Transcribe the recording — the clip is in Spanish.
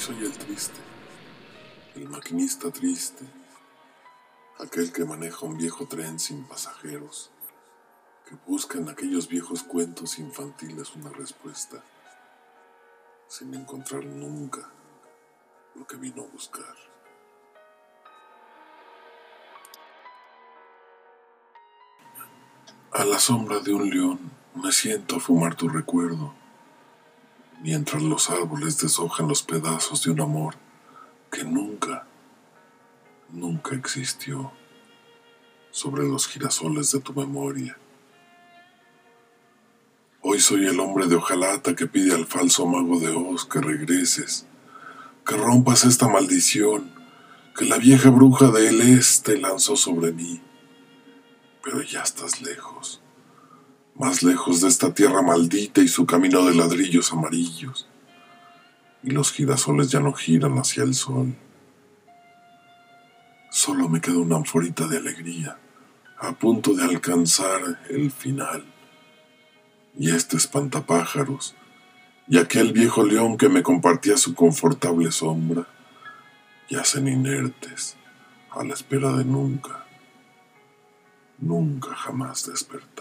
soy el triste, el maquinista triste, aquel que maneja un viejo tren sin pasajeros, que busca en aquellos viejos cuentos infantiles una respuesta, sin encontrar nunca lo que vino a buscar. A la sombra de un león me siento a fumar tu recuerdo mientras los árboles deshojan los pedazos de un amor que nunca, nunca existió sobre los girasoles de tu memoria. Hoy soy el hombre de hojalata que pide al falso mago de Oz que regreses, que rompas esta maldición que la vieja bruja del este lanzó sobre mí. Pero ya estás lejos más lejos de esta tierra maldita y su camino de ladrillos amarillos, y los girasoles ya no giran hacia el sol. Solo me queda una anforita de alegría, a punto de alcanzar el final. Y este espantapájaros, y aquel viejo león que me compartía su confortable sombra, yacen inertes a la espera de nunca, nunca jamás despertar.